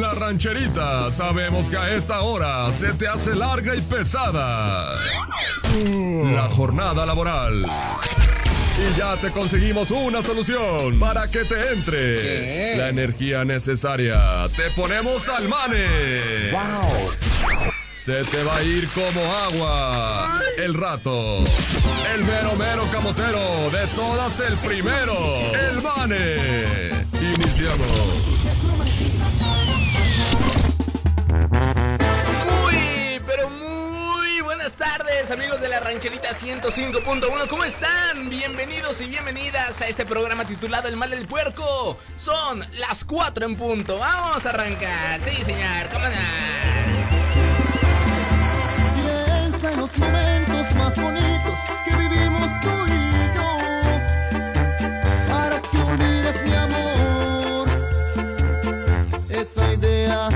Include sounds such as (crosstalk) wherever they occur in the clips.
la rancherita. Sabemos que a esta hora se te hace larga y pesada. La jornada laboral. Y ya te conseguimos una solución para que te entre la energía necesaria. Te ponemos al mane. ¡Wow! Se te va a ir como agua. El rato. El mero mero camotero. De todas el primero. El mane. Iniciamos. amigos de la rancherita 105.1. ¿Cómo están? Bienvenidos y bienvenidas a este programa titulado El mal del puerco. Son las 4 en punto. Vamos a arrancar. Sí, señor, cómo no. Y en los momentos más bonitos que vivimos tú y yo. Para que olvides mi amor. Esa idea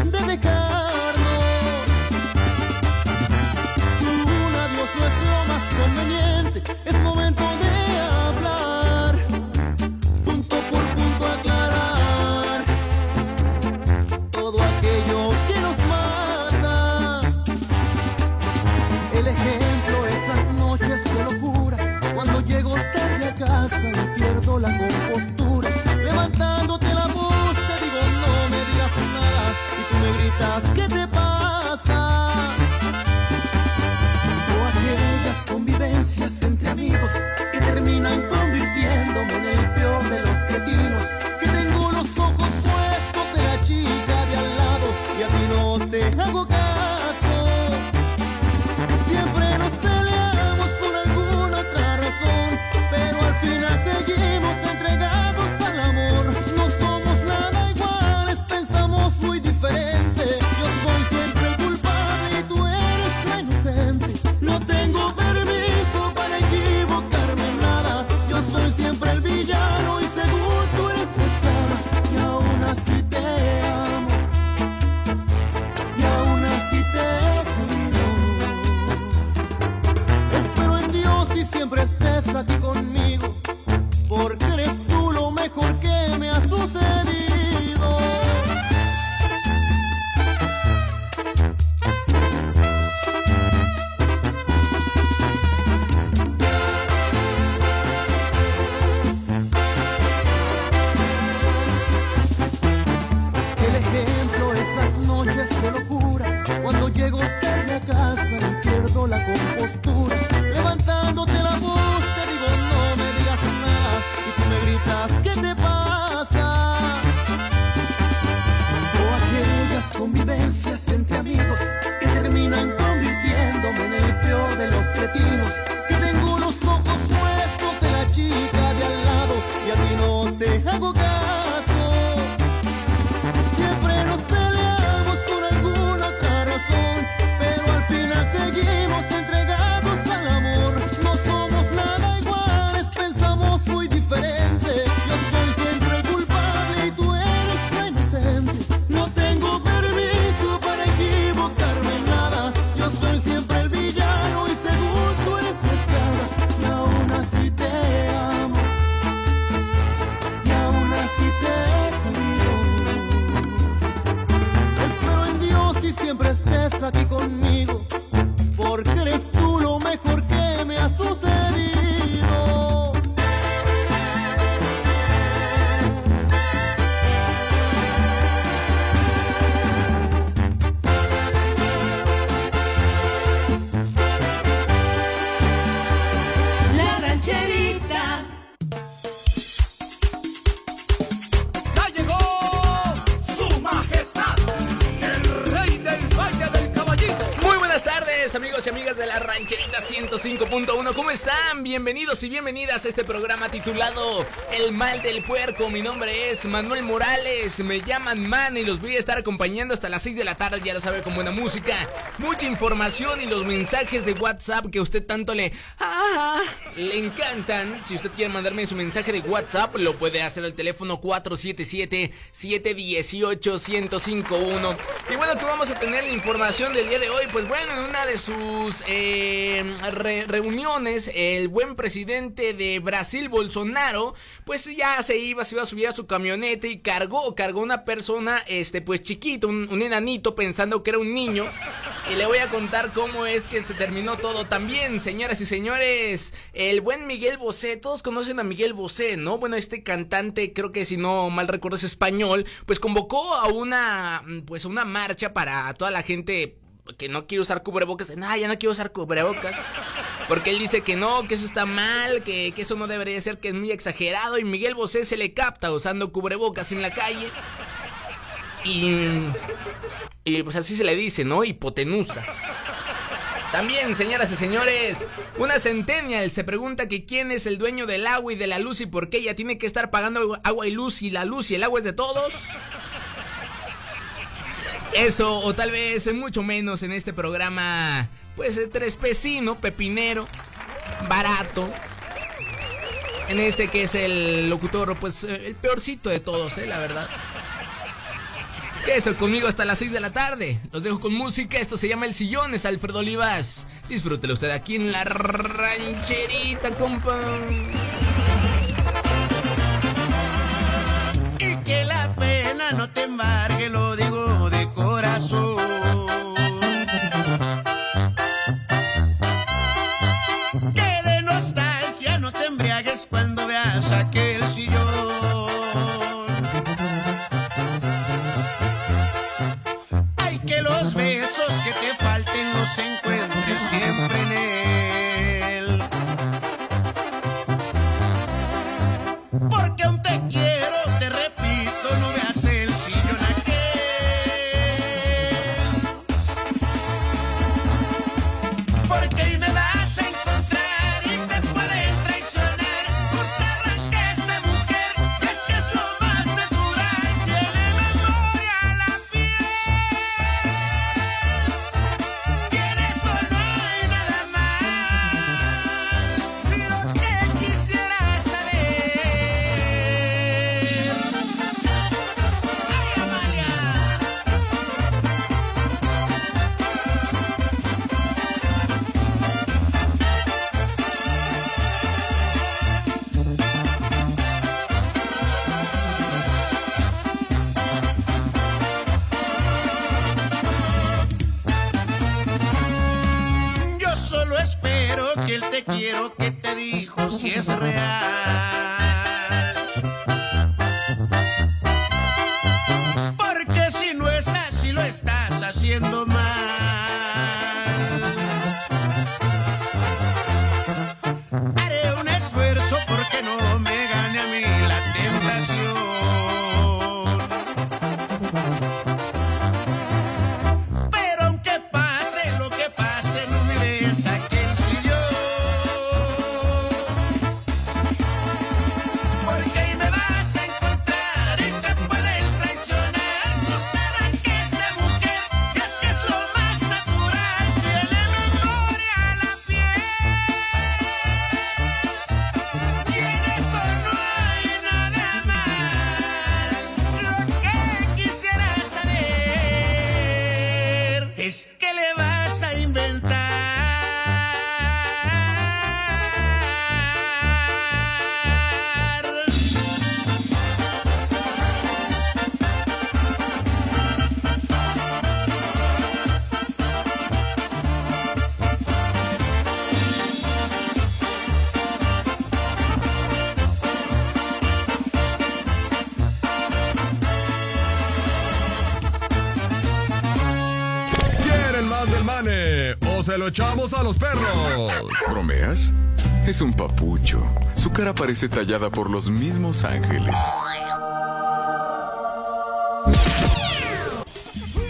bienvenidos y bienvenidas a este programa titulado El mal del puerco. Mi nombre es Manuel Morales, me llaman Man y los voy a estar acompañando hasta las 6 de la tarde, ya lo sabe, con buena música, mucha información y los mensajes de WhatsApp que usted tanto le... ¡Ah! le encantan. Si usted quiere mandarme su mensaje de WhatsApp, lo puede hacer al teléfono 477-718-1051. Y bueno, que vamos a tener la información del día de hoy. Pues bueno, en una de sus eh, reuniones, el buen presidente de Brasil, Bolsonaro, pues ya se iba, se iba a subir a su camioneta y cargó, cargó una persona, este, pues chiquito, un, enanito, pensando que era un niño. Y le voy a contar cómo es que se terminó todo también, señoras y señores. El buen Miguel Bosé, todos conocen a Miguel Bosé, ¿no? Bueno, este cantante, creo que si no mal recuerdo es español, pues convocó a una, pues una marcha para toda la gente que no quiere usar cubrebocas. Nah, ya no quiero usar cubrebocas. Porque él dice que no, que eso está mal, que, eso no debería ser, que es muy exagerado. Y Miguel Bosé se le capta usando cubrebocas en la calle. Y pues así se le dice, ¿no? Hipotenusa. También, señoras y señores, una centennial se pregunta que quién es el dueño del agua y de la luz y por qué ella tiene que estar pagando agua y luz y la luz y el agua es de todos. Eso, o tal vez mucho menos en este programa, pues trespecino, pepinero, barato. En este que es el locutor, pues el peorcito de todos, eh, la verdad. Quédese conmigo hasta las 6 de la tarde. Los dejo con música. Esto se llama El Sillón. Es Alfredo Olivas. Disfrútelo usted aquí en la rancherita, compa. Y que la pena no te embargue, lo de lo echamos a los perros? ¿Bromeas? Es un papucho. Su cara parece tallada por los mismos ángeles.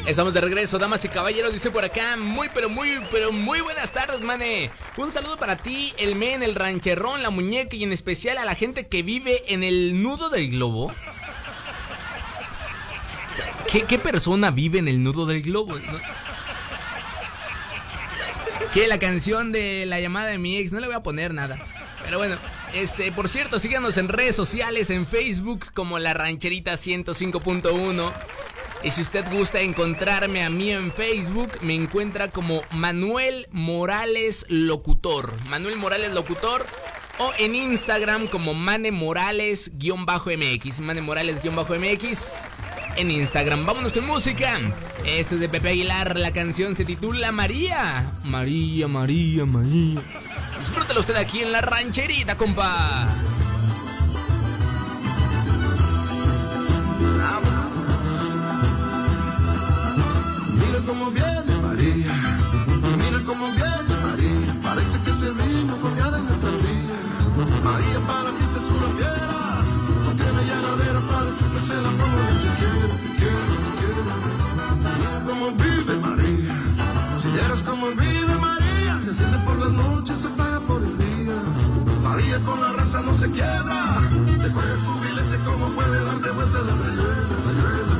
Estamos de regreso, damas y caballeros, dice por acá, muy pero muy pero muy buenas tardes, mane. Un saludo para ti, el men, el rancherrón, la muñeca y en especial a la gente que vive en el nudo del globo. ¿Qué, qué persona vive en el nudo del globo? no? Que la canción de la llamada de mi ex, no le voy a poner nada. Pero bueno, este, por cierto, síganos en redes sociales, en Facebook como La Rancherita 105.1. Y si usted gusta encontrarme a mí en Facebook, me encuentra como Manuel Morales Locutor. Manuel Morales Locutor. O en Instagram como Mane Morales-MX. Mane Morales-MX en Instagram. Vámonos con música. Esto es de Pepe Aguilar. La canción se titula María. María, María, María. Disfrútalo usted aquí en la rancherita, compa. Mira cómo viene María, mira cómo viene María, parece que se vino ganas en nuestra vida. María para la fiesta es una fiera, Then I got a little father to percent I'm gonna let you get it. Como vive María, si eres como vive María, se enciende por las noches, se apaga por el día. María con la raza no se quiebra, te coge tu billete como puede darte vuelta la rayuela, la rayuela.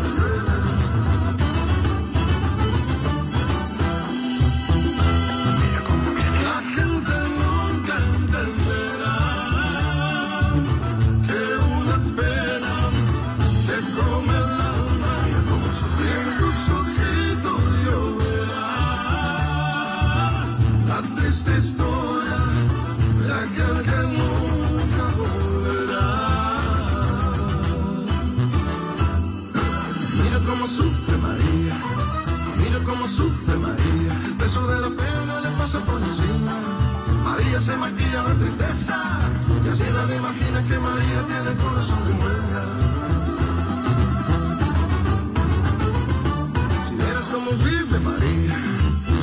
De la pena le pasa por encima. María se maquilla la tristeza y así nadie imagina que María tiene el corazón de muerta. Si vieras cómo vive María,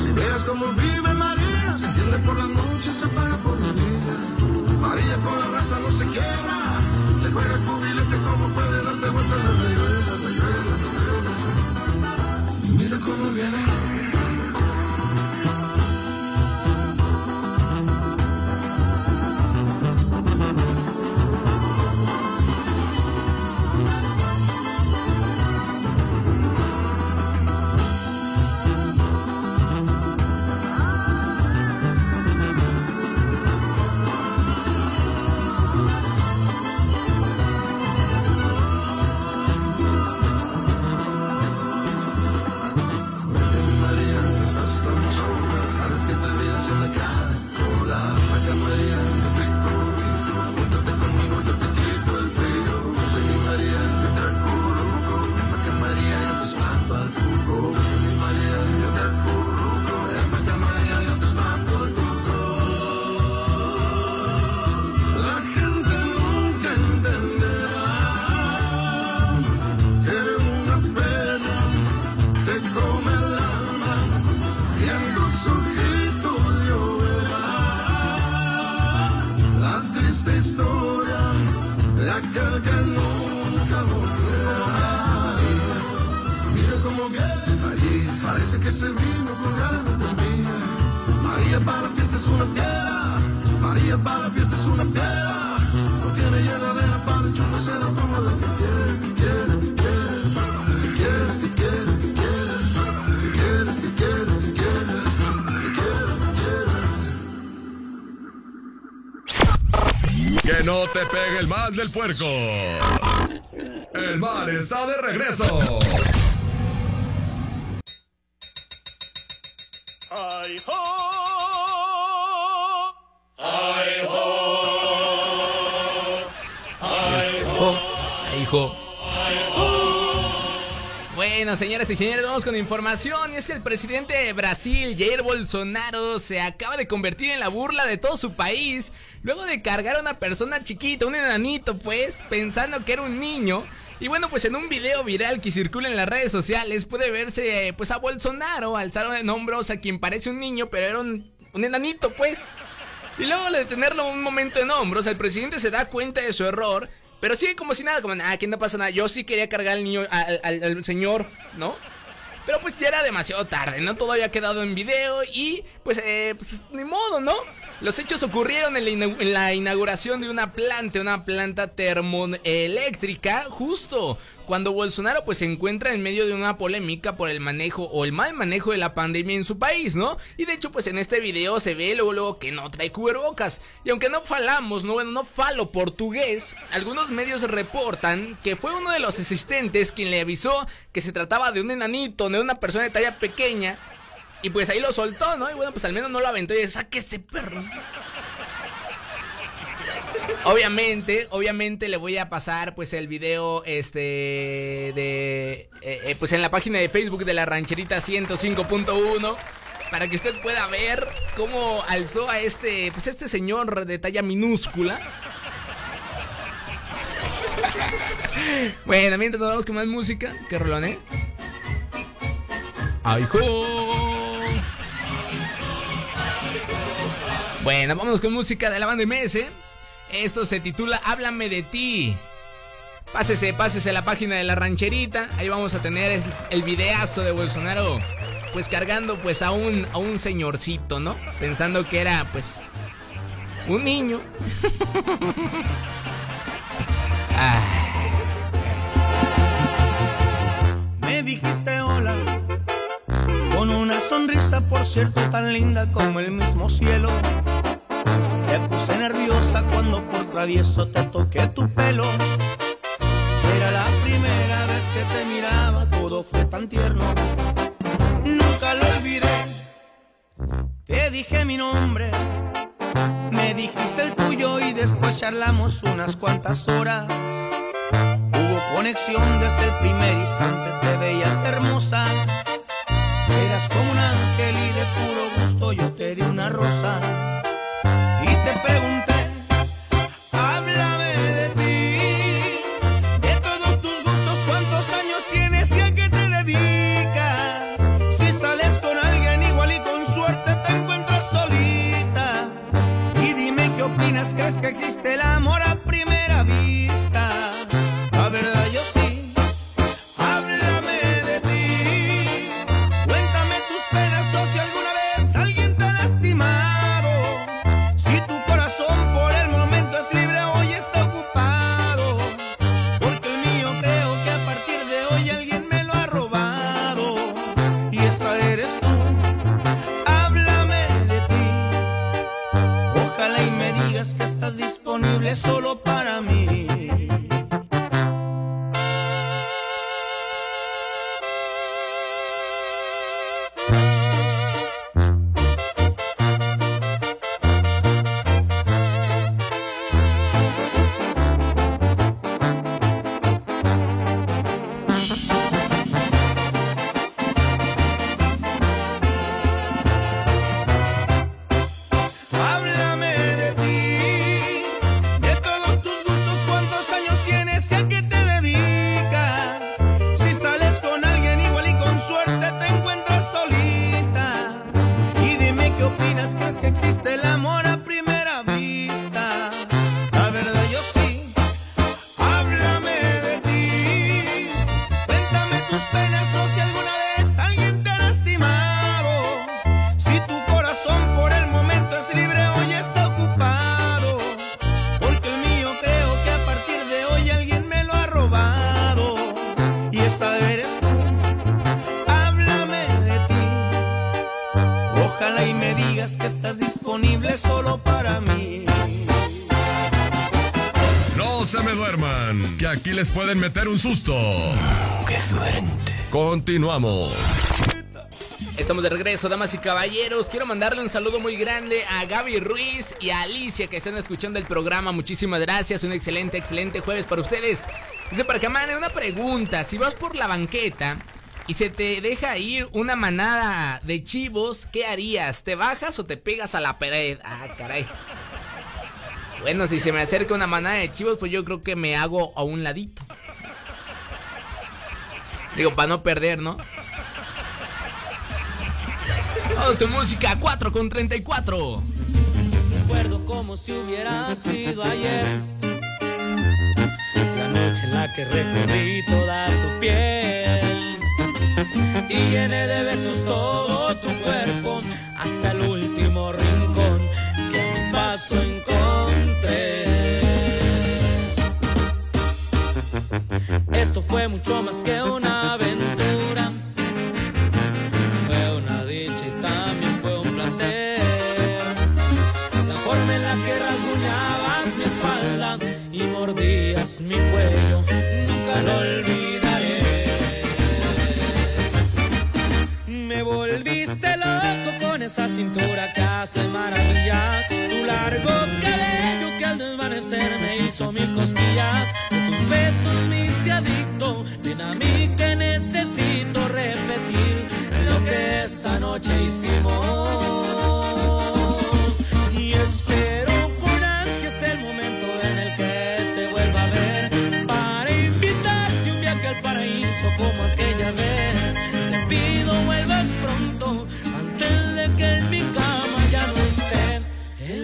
si vieras cómo vive María, se enciende por las noches, se apaga por el día. María con la raza no se quiebra, te juega el cubilete como puede darte vuelta la rayuela, el mal del puerco. El mal está de regreso. ¡Ay, ho! Ay, hijo. Bueno, señoras y señores, vamos con información. Y es que el presidente de Brasil, Jair Bolsonaro, se acaba de convertir en la burla de todo su país. Luego de cargar a una persona chiquita, un enanito, pues, pensando que era un niño. Y bueno, pues en un video viral que circula en las redes sociales puede verse eh, pues a Bolsonaro alzar en hombros a quien parece un niño, pero era un, un enanito, pues. Y luego de tenerlo un momento en hombros, el presidente se da cuenta de su error, pero sigue como si nada, como, ah, aquí no pasa nada. Yo sí quería cargar al niño, al, al- al señor, ¿no? Pero pues ya era demasiado tarde, ¿no? Todo había quedado en video y pues, eh, pues ni modo, ¿no? Los hechos ocurrieron en la, en la inauguración de una planta, una planta termoeléctrica, justo cuando Bolsonaro pues se encuentra en medio de una polémica por el manejo o el mal manejo de la pandemia en su país, ¿no? Y de hecho pues en este video se ve luego, luego que no trae cubrebocas. Y aunque no falamos, no, bueno, no falo portugués, algunos medios reportan que fue uno de los asistentes quien le avisó que se trataba de un enanito, de una persona de talla pequeña. Y pues ahí lo soltó, ¿no? Y bueno, pues al menos no lo aventó y dice, saque ese perro. Obviamente, obviamente le voy a pasar pues el video este de eh, eh, pues en la página de Facebook de la rancherita 105.1 para que usted pueda ver cómo alzó a este pues este señor de talla minúscula. Bueno, mientras nos vamos con más música, qué rolón, ¿eh? ¡Ay, jo! Bueno, vamos con música de la banda MS. Esto se titula Háblame de ti. Pásese, pásese la página de la rancherita. Ahí vamos a tener el videazo de Bolsonaro. Pues cargando pues a un, a un señorcito, ¿no? Pensando que era pues un niño. (laughs) Me dijiste hola con una sonrisa, por cierto, tan linda como el mismo cielo. Te puse nerviosa cuando por travieso te toqué tu pelo. Era la primera vez que te miraba, todo fue tan tierno. Nunca lo olvidé. Te dije mi nombre, me dijiste el tuyo y después charlamos unas cuantas horas. Hubo conexión desde el primer instante, te veías hermosa. Eras como un ángel y de puro gusto yo te di una rosa. ¿Crees que existe el amor a primera vista? Les pueden meter un susto. ¡Qué suerte! Continuamos. Estamos de regreso, damas y caballeros. Quiero mandarle un saludo muy grande a Gaby Ruiz y a Alicia que están escuchando el programa. Muchísimas gracias. Un excelente, excelente jueves para ustedes. Dice para que una pregunta. Si vas por la banqueta y se te deja ir una manada de chivos, ¿qué harías? ¿Te bajas o te pegas a la pared? Ah, caray. Bueno, si se me acerca una manada de chivos, pues yo creo que me hago a un ladito. Digo, para no perder, ¿no? Vamos con música 4 con 34. Recuerdo como si hubiera sido ayer. La noche en la que recorrí toda tu piel. Y llené de besos todo tu cuerpo hasta el último rincón encontré. Esto fue mucho más que una aventura. Fue una dicha y también fue un placer. La forma en la que rasguñabas mi espalda y mordías mi cuello, nunca lo olvidaré. Me volviste loco con esa cintura que hace maravillas. Largo cabello que al desvanecer me hizo mil cosquillas. Besos me hice adicto. Ven a mí que necesito repetir lo que esa noche hicimos. Y espero con ansias el momento en el que te vuelva a ver para invitarte un viaje al paraíso como aquella vez.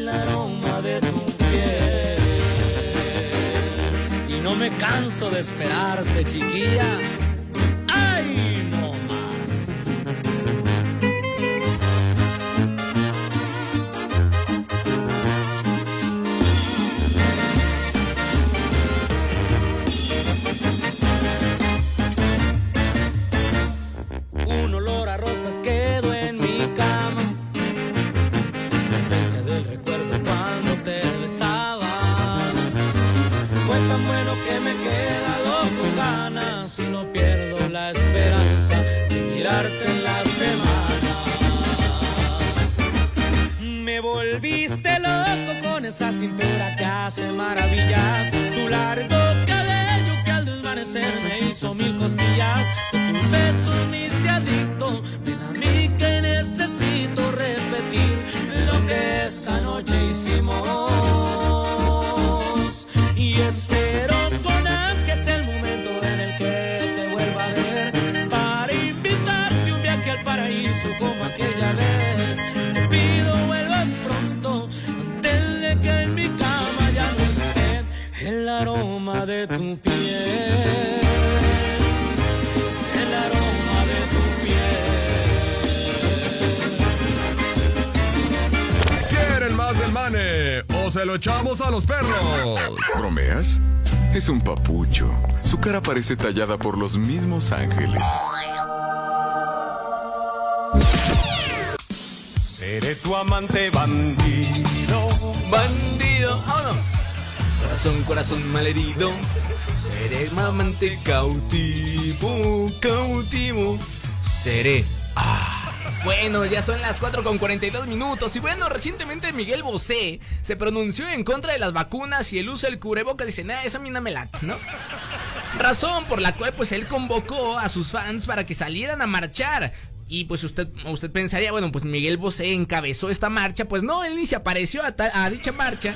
Aroma de tu piel. Y no me canso de esperarte, chiquilla. Esa cintura que hace maravillas. Tu largo cabello que al desvanecer me hizo mil cosquillas. De tus besos me hice adicto. Ven a mí que necesito repetir lo que esa noche hicimos. Y espero con ansias el momento en el que te vuelva a ver para invitarte un viaje al paraíso como aquella vez. De tu piel. El aroma de tu piel. ¿Quieren más del mane? ¿O se lo echamos a los perros? ¿Bromeas? Es un papucho. Su cara parece tallada por los mismos ángeles. Seré tu amante bandido. Bandido, vámonos. Corazón, corazón malherido. Seré mamante cautivo, cautivo. Seré. Ah. Bueno, ya son las 4 con 42 minutos. Y bueno, recientemente Miguel Bosé se pronunció en contra de las vacunas y el uso del cubrebocas. Dice, nada, eso a mí no me late, ¿no? Razón por la cual pues él convocó a sus fans para que salieran a marchar. Y pues usted, usted pensaría, bueno, pues Miguel Bosé encabezó esta marcha. Pues no, él ni se apareció a, a dicha marcha.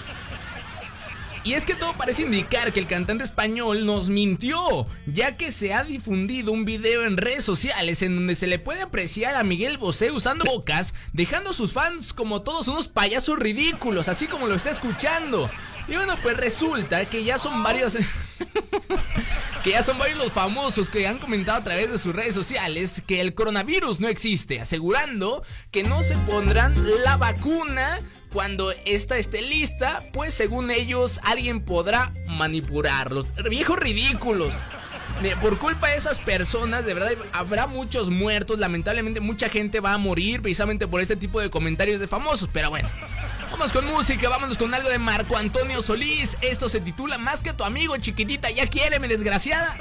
Y es que todo parece indicar que el cantante español nos mintió, ya que se ha difundido un video en redes sociales en donde se le puede apreciar a Miguel Bosé usando bocas, dejando a sus fans como todos unos payasos ridículos, así como lo está escuchando. Y bueno, pues resulta que ya son varios... (laughs) que ya son varios los famosos que han comentado a través de sus redes sociales que el coronavirus no existe, asegurando que no se pondrán la vacuna cuando esta esté lista, pues según ellos alguien podrá manipularlos. Viejos ridículos. Por culpa de esas personas, de verdad, habrá muchos muertos. Lamentablemente, mucha gente va a morir precisamente por este tipo de comentarios de famosos. Pero bueno, vamos con música, vámonos con algo de Marco Antonio Solís. Esto se titula Más que tu amigo, chiquitita. Ya quiere, mi desgraciada.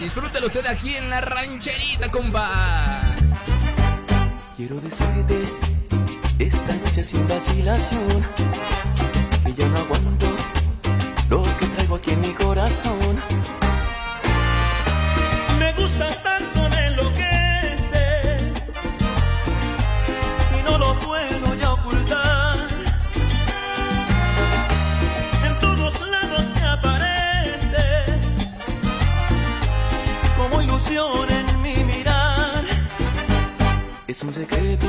Disfrútelo usted aquí en la rancherita, compa. Quiero decirte esta noche sin vacilación que ya no aguanto lo que traigo aquí en mi corazón. Me gustas tanto, me enloqueces y no lo puedo ya ocultar. En todos lados te apareces como ilusión en mi mirar. Es un secreto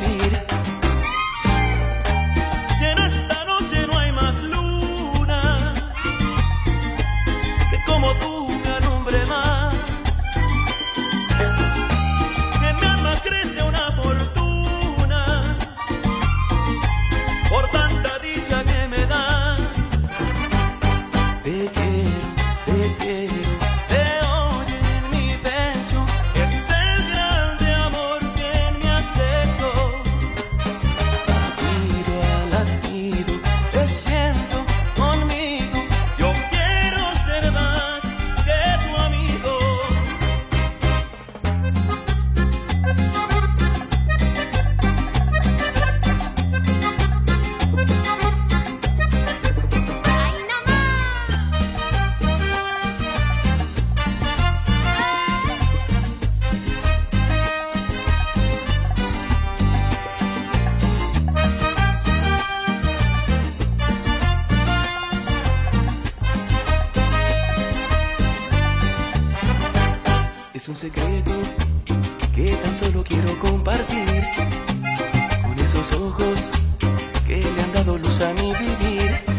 vivir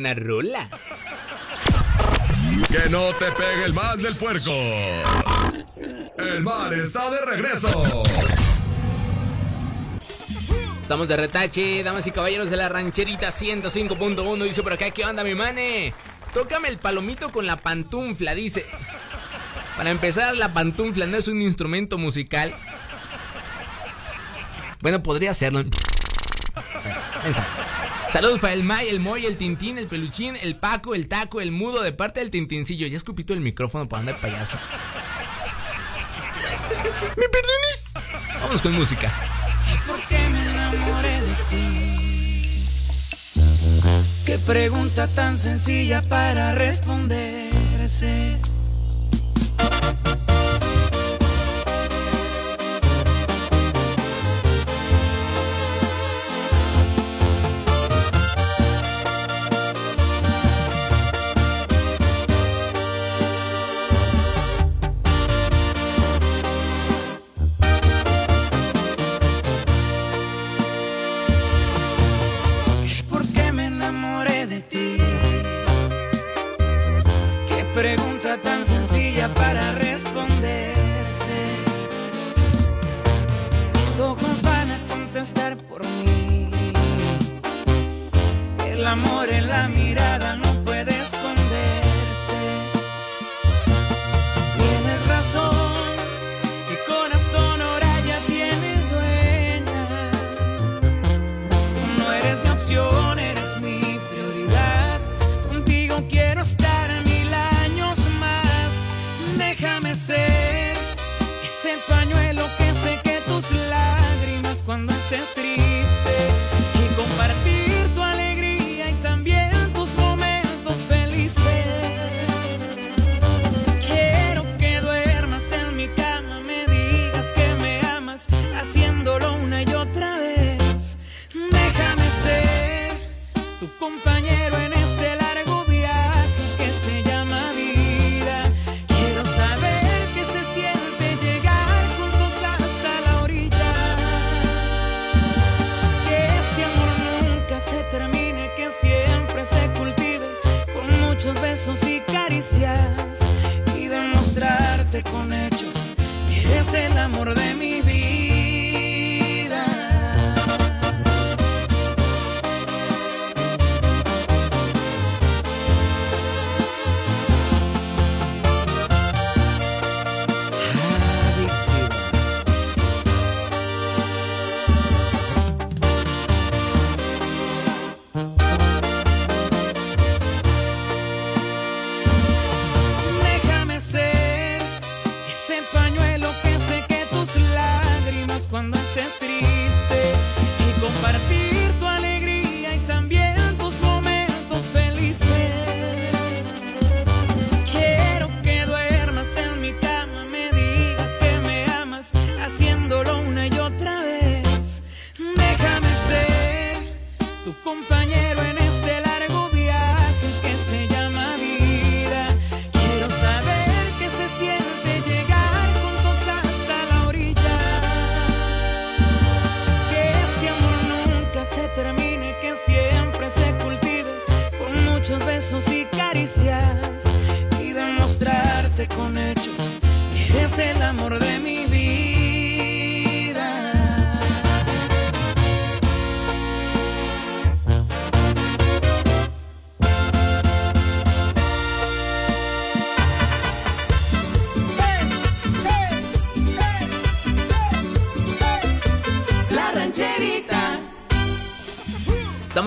buena. Que no te pegue el mal del puerco. El mal está de regreso. Estamos de retache, damas y caballeros de la rancherita 105.1. Dice por acá, ¿qué onda, mi mane? Tócame el palomito con la pantufla, dice. Para empezar, la pantufla no es un instrumento musical. Bueno, podría serlo. Pensa. Saludos para el May, el Moy, el Tintín, el Peluchín, el Paco, el Taco, el Mudo, de parte del Tintincillo. Ya escupito el micrófono para andar payaso. ¿Me perdones? Vamos con música. Porque me enamoré de ti? Qué pregunta tan sencilla para responderse.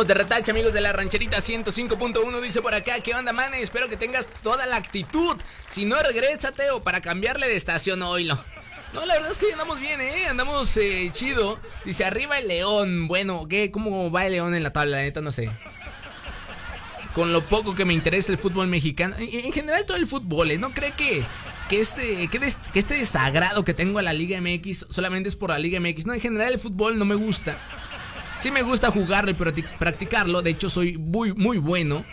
De retache, amigos de la rancherita 105.1. Dice por acá, ¿qué onda, man? Espero que tengas toda la actitud. Si no, regrésate o para cambiarle de estación, oílo. No, la verdad es que hoy andamos bien, ¿eh? Andamos eh, chido. Dice, arriba el león. Bueno, ¿qué? ¿Cómo va el león en la tabla? La neta, no sé. Con lo poco que me interesa el fútbol mexicano. En en general, todo el fútbol, ¿eh? ¿No cree que, que, este, que, que este desagrado que tengo a la Liga MX solamente es por la Liga MX? No, en general, el fútbol no me gusta. Sí me gusta jugarlo y practi- practicarlo. De hecho, soy muy, muy bueno.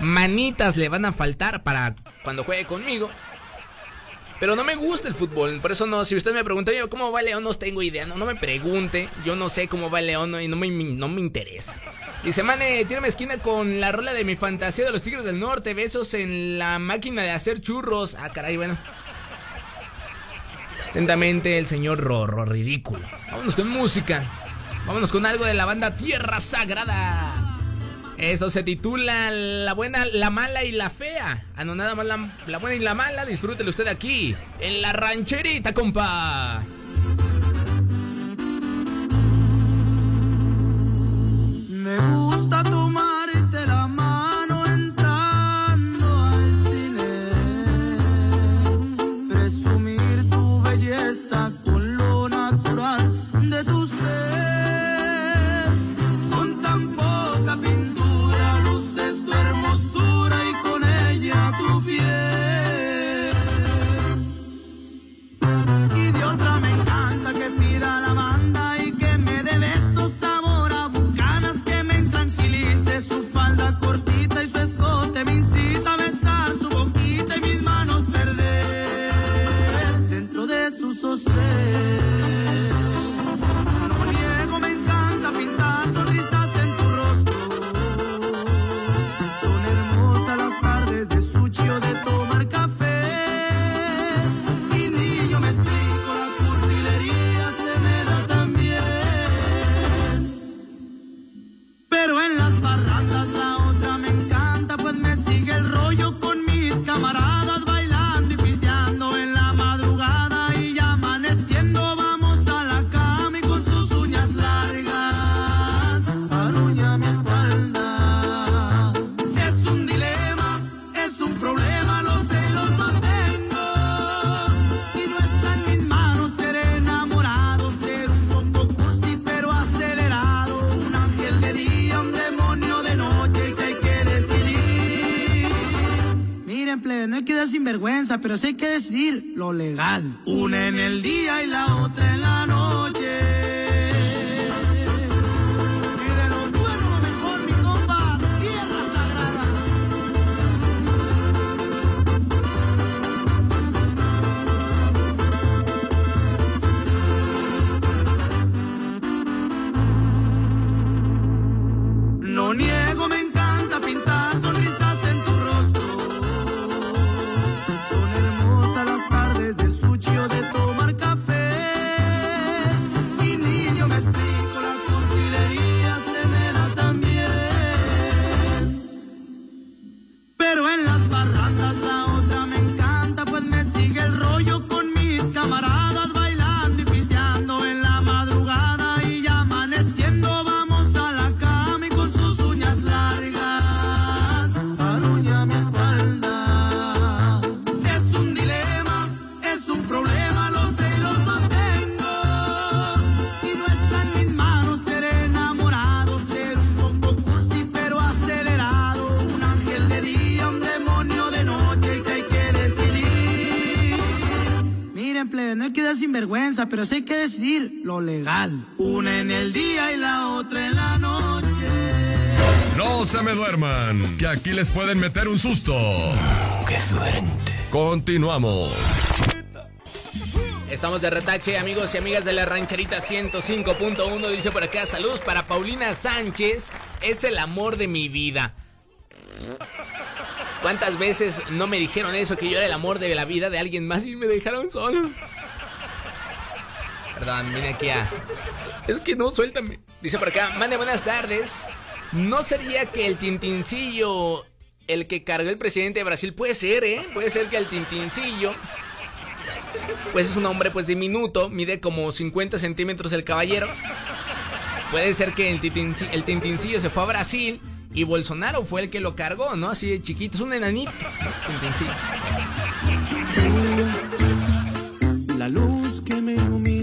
Manitas le van a faltar para cuando juegue conmigo. Pero no me gusta el fútbol. Por eso no, si usted me pregunta, "Oye, ¿cómo va León? No tengo idea. No, no me pregunte. Yo no sé cómo va León y no me, no me interesa. Dice, mane, tírame esquina con la rola de mi fantasía de los Tigres del Norte. Besos en la máquina de hacer churros. Ah, caray, bueno. Atentamente el señor Rorro, ridículo. Vámonos con música. Vámonos con algo de la banda Tierra Sagrada. Esto se titula La buena, la mala y la fea. Ah, no, nada más la, la buena y la mala. Disfrútelo usted aquí, en la rancherita, compa. Sinvergüenza, pero sí hay que decidir lo legal. Una en el día y la otra en la noche. Pero sí hay que decidir lo legal. Una en el día y la otra en la noche. No se me duerman, que aquí les pueden meter un susto. ¡Qué suerte! Continuamos. Estamos de retache, amigos y amigas de la rancherita 105.1. Dice por acá, saludos para Paulina Sánchez. Es el amor de mi vida. ¿Cuántas veces no me dijeron eso, que yo era el amor de la vida de alguien más y me dejaron solo? Perdón, vine aquí a... Es que no, suéltame. Dice por acá, mande buenas tardes. ¿No sería que el tintincillo, el que cargó el presidente de Brasil, puede ser, eh? Puede ser que el tintincillo... Pues es un hombre pues diminuto, mide como 50 centímetros el caballero. Puede ser que el, tintinci- el tintincillo se fue a Brasil y Bolsonaro fue el que lo cargó, ¿no? Así de chiquito, es un enanito. Tintincillo. La luz que me ilumina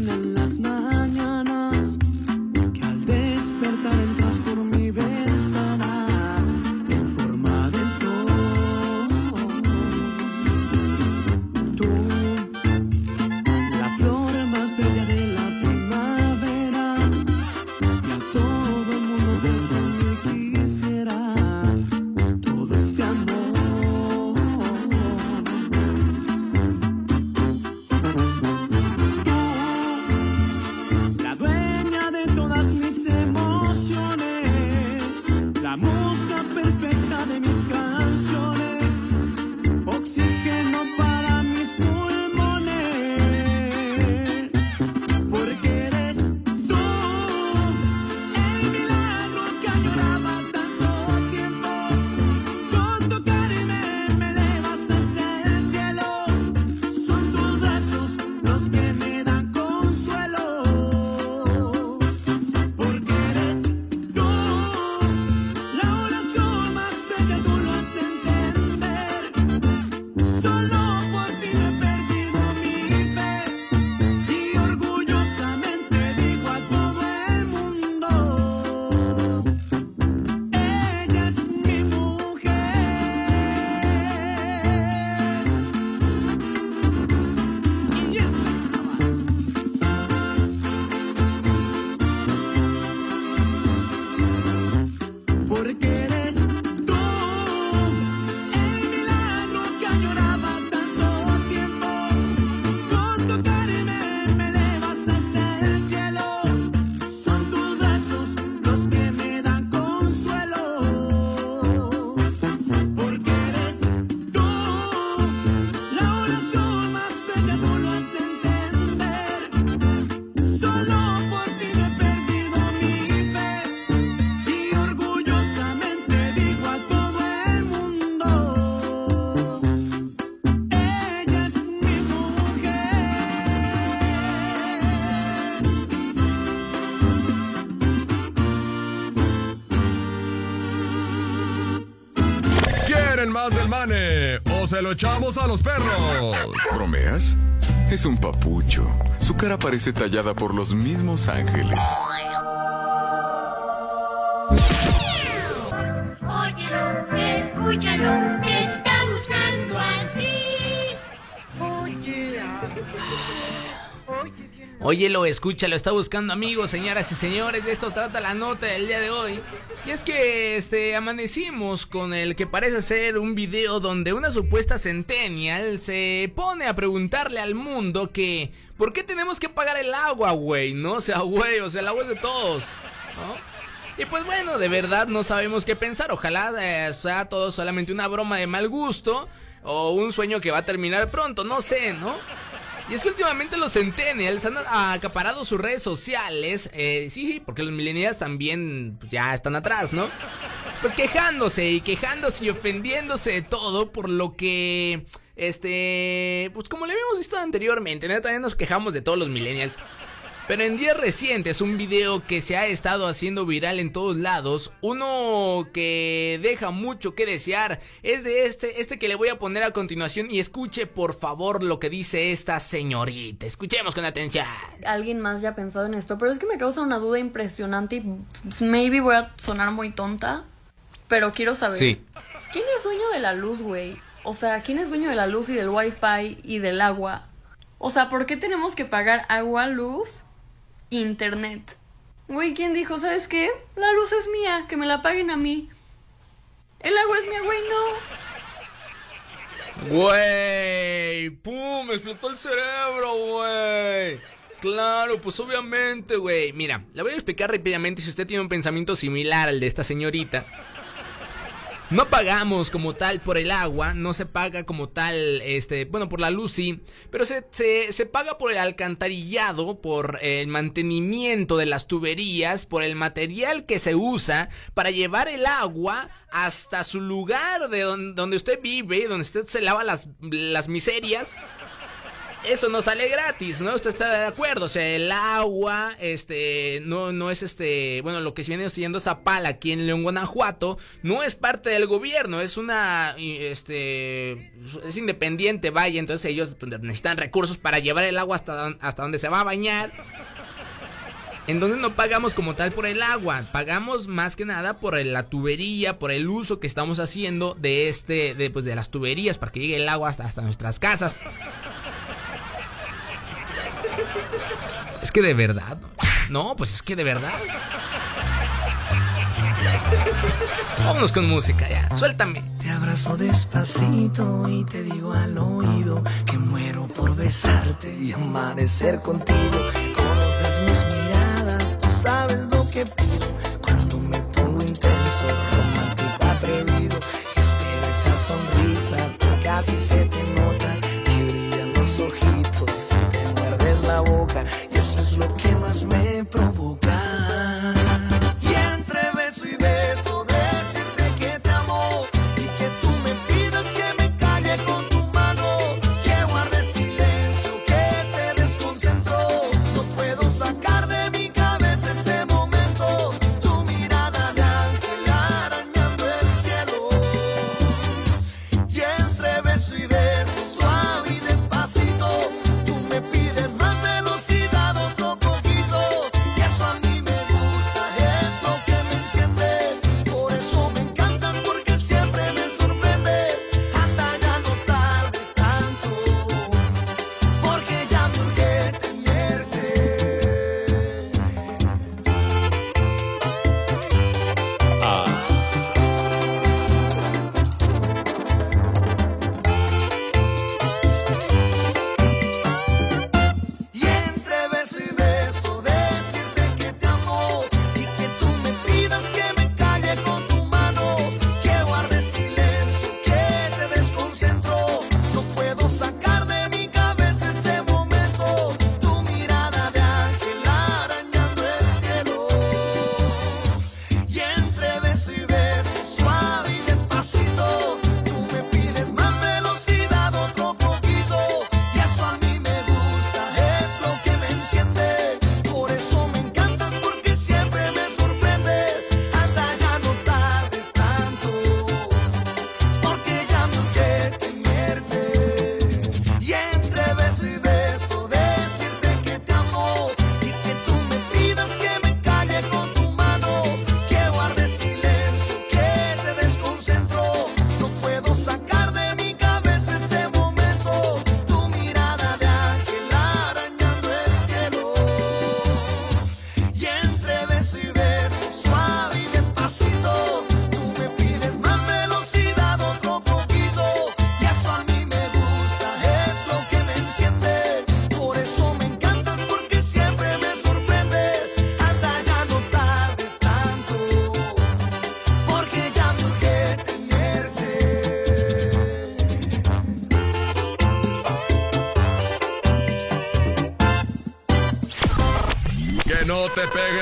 lo echamos a los perros? ¿Bromeas? Es un papucho. Su cara parece tallada por los mismos ángeles. Óyelo, escúchalo, está buscando amigos, señoras y señores. De esto trata la nota del día de hoy. Y es que este amanecimos con el que parece ser un video donde una supuesta centennial se pone a preguntarle al mundo que ¿por qué tenemos que pagar el agua, güey? No, o sea, güey, o sea, el agua es de todos. Y pues bueno, de verdad no sabemos qué pensar. Ojalá eh, sea todo solamente una broma de mal gusto o un sueño que va a terminar pronto, no sé, ¿no? Y es que últimamente los centennials han acaparado sus redes sociales. eh, sí, sí, porque los millennials también pues, ya están atrás, ¿no? Pues quejándose y quejándose y ofendiéndose de todo por lo que... Este... Pues como le habíamos visto anteriormente, ¿no? También nos quejamos de todos los millennials. Pero en días recientes, un video que se ha estado haciendo viral en todos lados, uno que deja mucho que desear, es de este, este que le voy a poner a continuación y escuche por favor lo que dice esta señorita. Escuchemos con atención. alguien más ya ha pensado en esto, pero es que me causa una duda impresionante y maybe voy a sonar muy tonta, pero quiero saber. Sí. ¿Quién es dueño de la luz, güey? O sea, ¿quién es dueño de la luz y del wifi y del agua? O sea, ¿por qué tenemos que pagar agua, luz, internet? Güey, ¿quién dijo, sabes qué? La luz es mía, que me la paguen a mí. El agua es mía, güey, no. Güey, pum, me explotó el cerebro, güey. Claro, pues obviamente, güey. Mira, le voy a explicar rápidamente si usted tiene un pensamiento similar al de esta señorita. No pagamos como tal por el agua, no se paga como tal, este, bueno, por la luz sí, pero se, se, se paga por el alcantarillado, por el mantenimiento de las tuberías, por el material que se usa para llevar el agua hasta su lugar de don- donde usted vive, donde usted se lava las, las miserias. Eso no sale gratis, ¿no? Usted está de acuerdo. O sea, el agua, este, no, no es este, bueno, lo que viene siendo Zapala aquí en León, Guanajuato, no es parte del gobierno, es una, este, es independiente, vaya. Entonces ellos pues, necesitan recursos para llevar el agua hasta, hasta donde se va a bañar. Entonces no pagamos como tal por el agua, pagamos más que nada por la tubería, por el uso que estamos haciendo de este, de, pues, de las tuberías para que llegue el agua hasta, hasta nuestras casas. Es que de verdad. No, pues es que de verdad. Vámonos con música ya. Suéltame. Te abrazo despacito y te digo al oído que muero por besarte y amanecer contigo. Conoces mis miradas, tú sabes lo que pido cuando me pongo intenso, romántico, atrevido. Espero esa sonrisa porque así se te nota.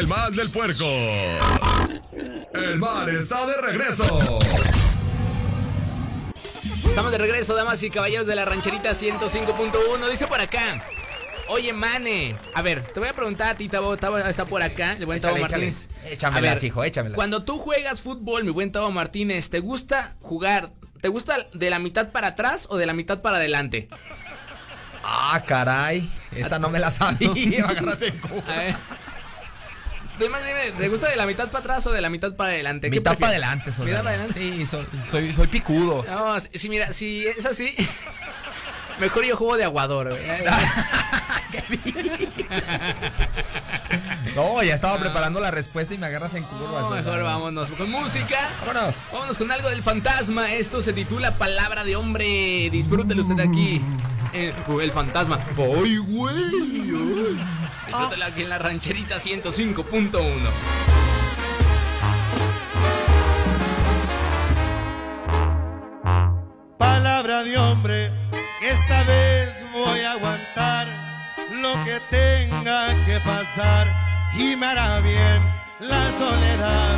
Mal del puerco. El mal está de regreso. Estamos de regreso, damas y caballeros de la rancherita 105.1. Dice por acá. Oye, Mane. A ver, te voy a preguntar a ti, Tabo. Tabo está por acá. El buen Tabo. Martínez. Échamelas, A ver, hijo, échamelas. Cuando tú juegas fútbol, mi buen Tabo Martínez, ¿te gusta jugar? ¿Te gusta de la mitad para atrás o de la mitad para adelante? Ah, caray. Esa no me la sabía. Me (laughs) agarraste en. A ver. Dime, dime, ¿te gusta de la mitad para atrás o de la mitad para adelante? ¿Qué Mitad para adelante, soldado. ¿Mitad para adelante? Sí, soy, soy, soy picudo. No, si, si mira, si es así, (laughs) mejor yo juego de aguador, güey. (laughs) (laughs) No, ya estaba preparando la respuesta y me agarras en curva. No, mejor vámonos con música. Vámonos. Vámonos con algo del fantasma. Esto se titula Palabra de Hombre. Disfrútelo usted aquí. Eh, oh, el fantasma. ¡Ay, güey! ay. En la rancherita 105.1. cara de hombre esta vez voy a aguantar lo que tenga que pasar y me hará bien la soledad.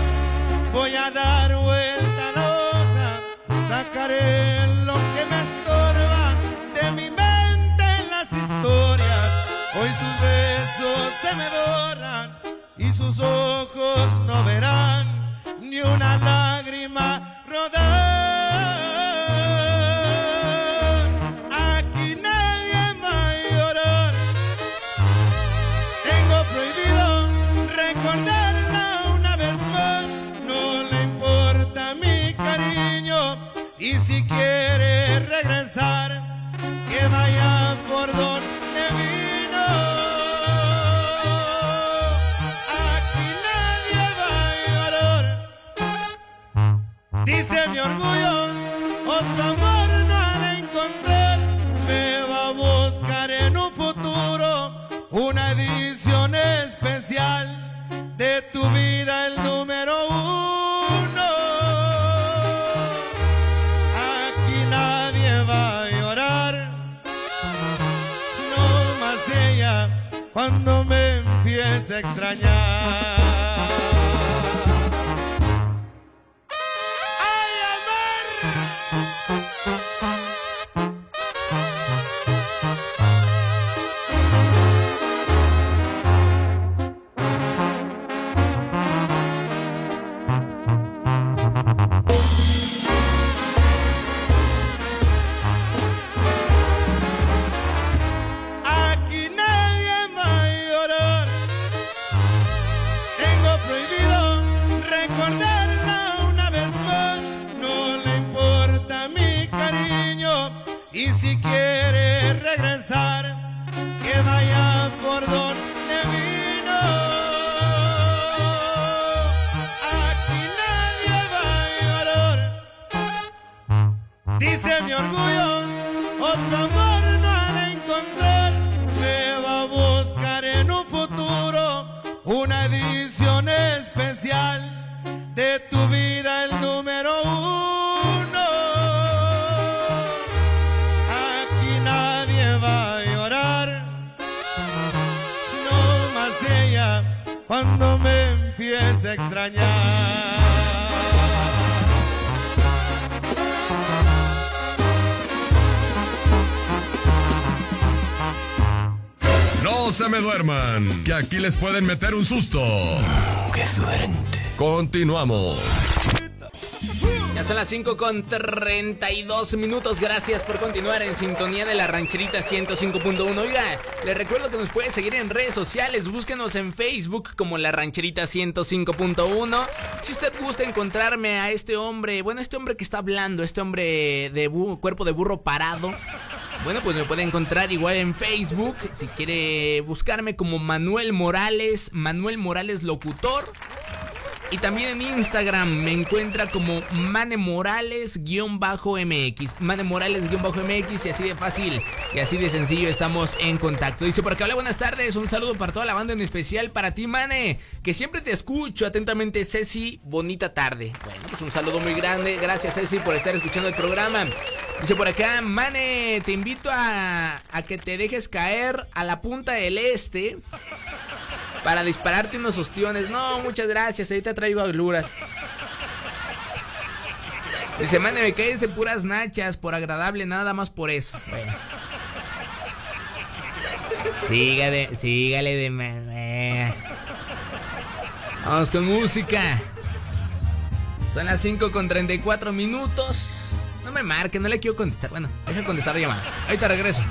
Voy a dar vuelta a la hoja, sacaré lo que me estorba de mi mente en las historias. Hoy sus besos se me borran y sus ojos no verán ni una lágrima rodar. Aquí nadie va a llorar. Tengo prohibido recordarla una vez más. No le importa mi cariño y si quiere regresar, que vaya por donde Dice mi orgullo, otro amor no ha de encontrar. Me va a buscar en un futuro una edición especial de tu vida, el número uno. Aquí nadie va a llorar, no más ella cuando me empiece a extrañar. Que aquí les pueden meter un susto. ¡Qué suerte! Continuamos. Ya son las 5 con 32 minutos. Gracias por continuar en sintonía de la rancherita 105.1. Oiga, les recuerdo que nos puede seguir en redes sociales. Búsquenos en Facebook como la rancherita 105.1. Si usted gusta encontrarme a este hombre, bueno, este hombre que está hablando, este hombre de cuerpo de burro parado. Bueno, pues me puede encontrar igual en Facebook. Si quiere buscarme como Manuel Morales, Manuel Morales Locutor. Y también en Instagram me encuentra como Mane Morales-MX. Mane Morales-MX y así de fácil y así de sencillo estamos en contacto. Dice por hola, buenas tardes. Un saludo para toda la banda, en especial para ti, Mane, que siempre te escucho atentamente, Ceci. Bonita tarde. Bueno, pues un saludo muy grande. Gracias, Ceci, por estar escuchando el programa. Dice por acá, Mane, te invito a, a que te dejes caer a la punta del este para dispararte unos ostiones. No, muchas gracias. Ahorita traigo agruras. Dice, mande, me caes de puras nachas, por agradable, nada más por eso. Bueno. Sígale, sígale de mame. Vamos con música. Son las 5 con 34 minutos. No me marque, no le quiero contestar. Bueno, deja contestar la llamada. Ahorita regreso.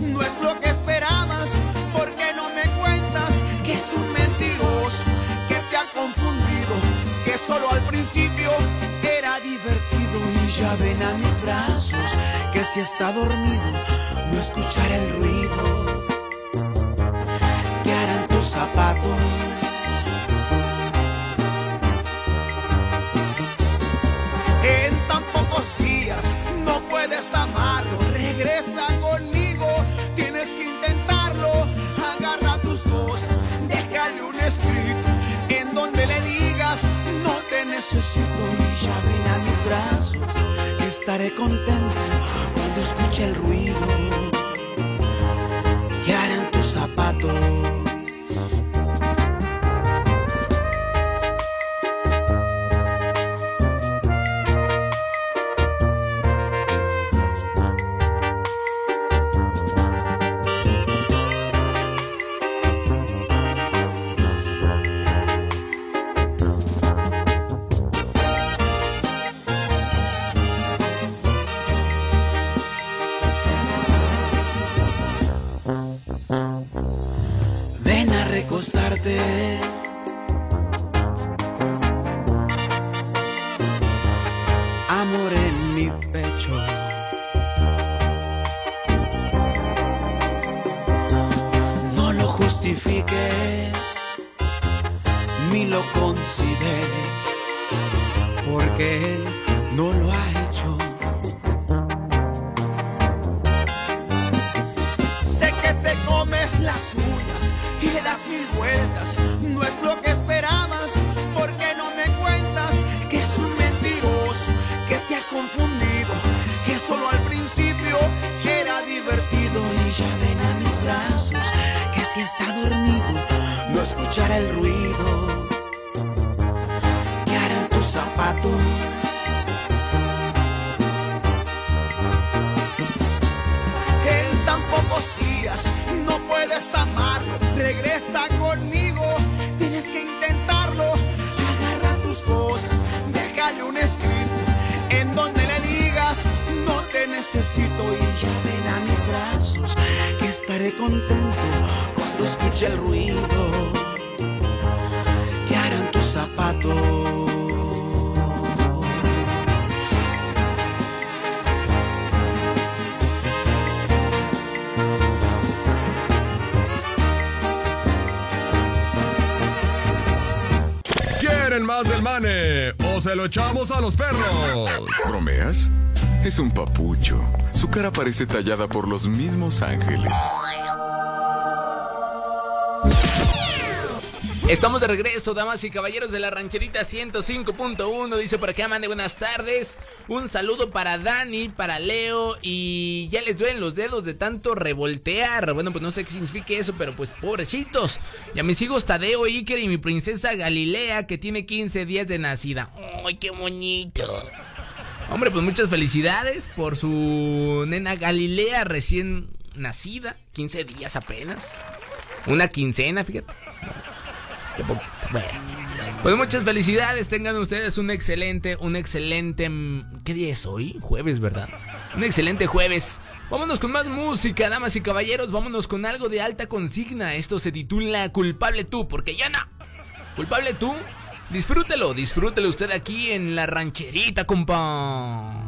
No es lo que esperabas, porque no me cuentas que es un mentiroso que te ha confundido. Que solo al principio Era divertido y ya ven a mis brazos que si está dormido no escuchará el ruido que harán tus zapatos. en tan pocos días no puedes amarlo. A mis brazos que estaré contento cuando escuche el ruido que harán tus zapatos. Solo al principio era divertido y ya ven a mis brazos que si está dormido no escuchará el ruido que harán tus zapatos. En tan pocos días no puedes amarlo. Regresa conmigo, digas no te necesito y ya ven a mis brazos que estaré contento cuando escuche el ruido que harán tus zapatos. ¿Quieren más del mane? ¿O se lo echamos a los perros? ¿Bromeas? Es un papucho. Su cara parece tallada por los mismos ángeles. Estamos de regreso, damas y caballeros de la rancherita 105.1. Dice por acá, mande buenas tardes. Un saludo para Dani, para Leo. Y ya les duelen los dedos de tanto revoltear. Bueno, pues no sé qué significa eso, pero pues pobrecitos. Y a mis hijos Tadeo, Iker y mi princesa Galilea, que tiene 15 días de nacida. ¡Ay, qué bonito! Hombre, pues muchas felicidades por su nena Galilea recién nacida. 15 días apenas. Una quincena, fíjate. Qué poquito. Pues muchas felicidades, tengan ustedes un excelente, un excelente... mm, ¿Qué día es hoy? Jueves, ¿verdad? Un excelente jueves. Vámonos con más música, damas y caballeros, vámonos con algo de alta consigna. Esto se titula Culpable tú, porque ya no. Culpable tú, disfrútelo, disfrútelo usted aquí en la rancherita, compa.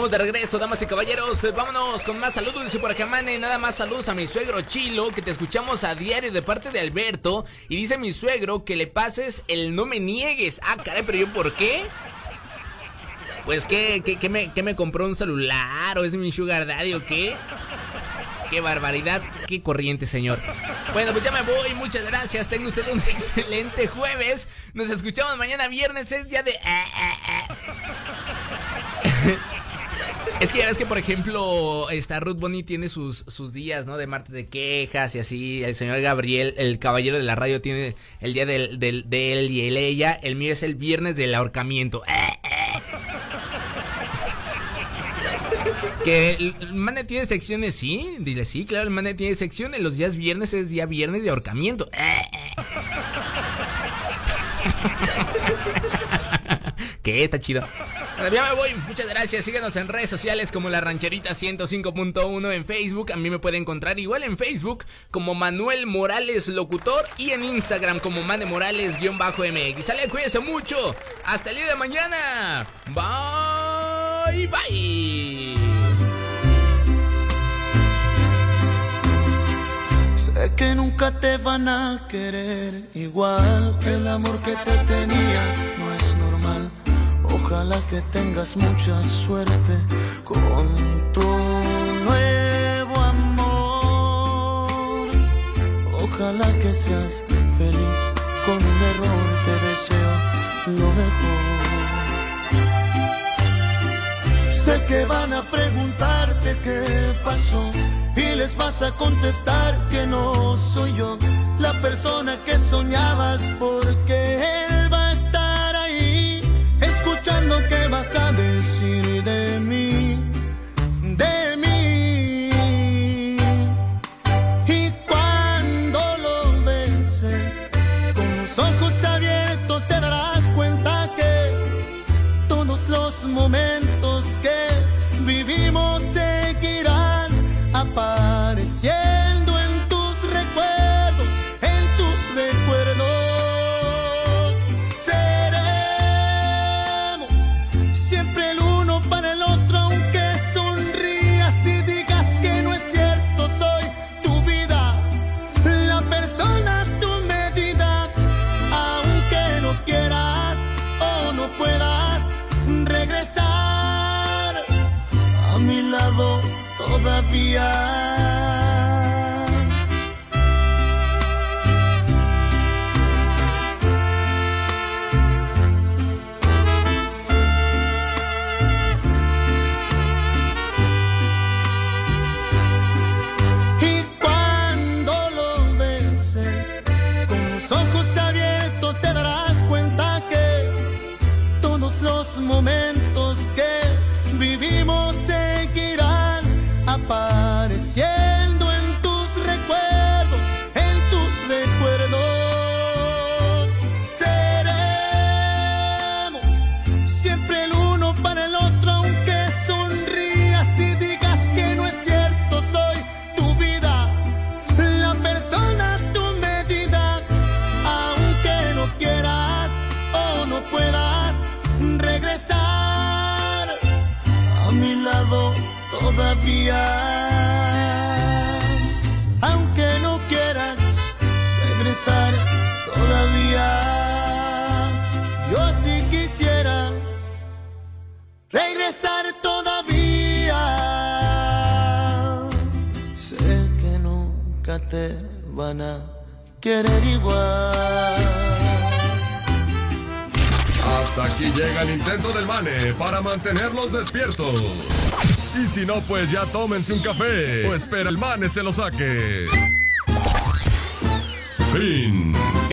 Estamos de regreso, damas y caballeros. Eh, Vámonos con más saludos. Dice por acá, Mane, nada más saludos a mi suegro Chilo, que te escuchamos a diario de parte de Alberto. Y dice mi suegro que le pases el no me niegues. Ah, caray, pero yo, ¿por qué? Pues, ¿qué, qué, me, qué me compró un celular? ¿O es mi sugar daddy o qué? Qué barbaridad, qué corriente, señor. Bueno, pues ya me voy. Muchas gracias. Tenga usted un (laughs) excelente jueves. Nos escuchamos mañana viernes. Es día de. Es que ya ves que, por ejemplo, esta Ruth Bonnie tiene sus, sus días, ¿no? De martes de quejas y así. El señor Gabriel, el caballero de la radio, tiene el día del, del- de él y el ella. El mío es el viernes del ahorcamiento. (laughs) Que el Mane tiene secciones, sí. Dile, sí, claro, el Mane tiene secciones. Los días viernes es día viernes de ahorcamiento. (laughs) ¿Qué? Está chido. Ya me voy. Muchas gracias. Síguenos en redes sociales como La Rancherita 105.1 en Facebook. A mí me puede encontrar igual en Facebook como Manuel Morales Locutor y en Instagram como Mane Morales-MX. Sale, cuídense mucho. Hasta el día de mañana. Bye, bye. Sé que nunca te van a querer igual. El amor que te tenía no es normal. Ojalá que tengas mucha suerte con tu nuevo amor. Ojalá que seas feliz con un error. Te deseo lo mejor. Sé que van a preguntarte qué pasó y les vas a contestar que no soy yo la persona que soñabas porque él va escuchando qué vas a decir pues ya tómense un café o espera el Mane se lo saque.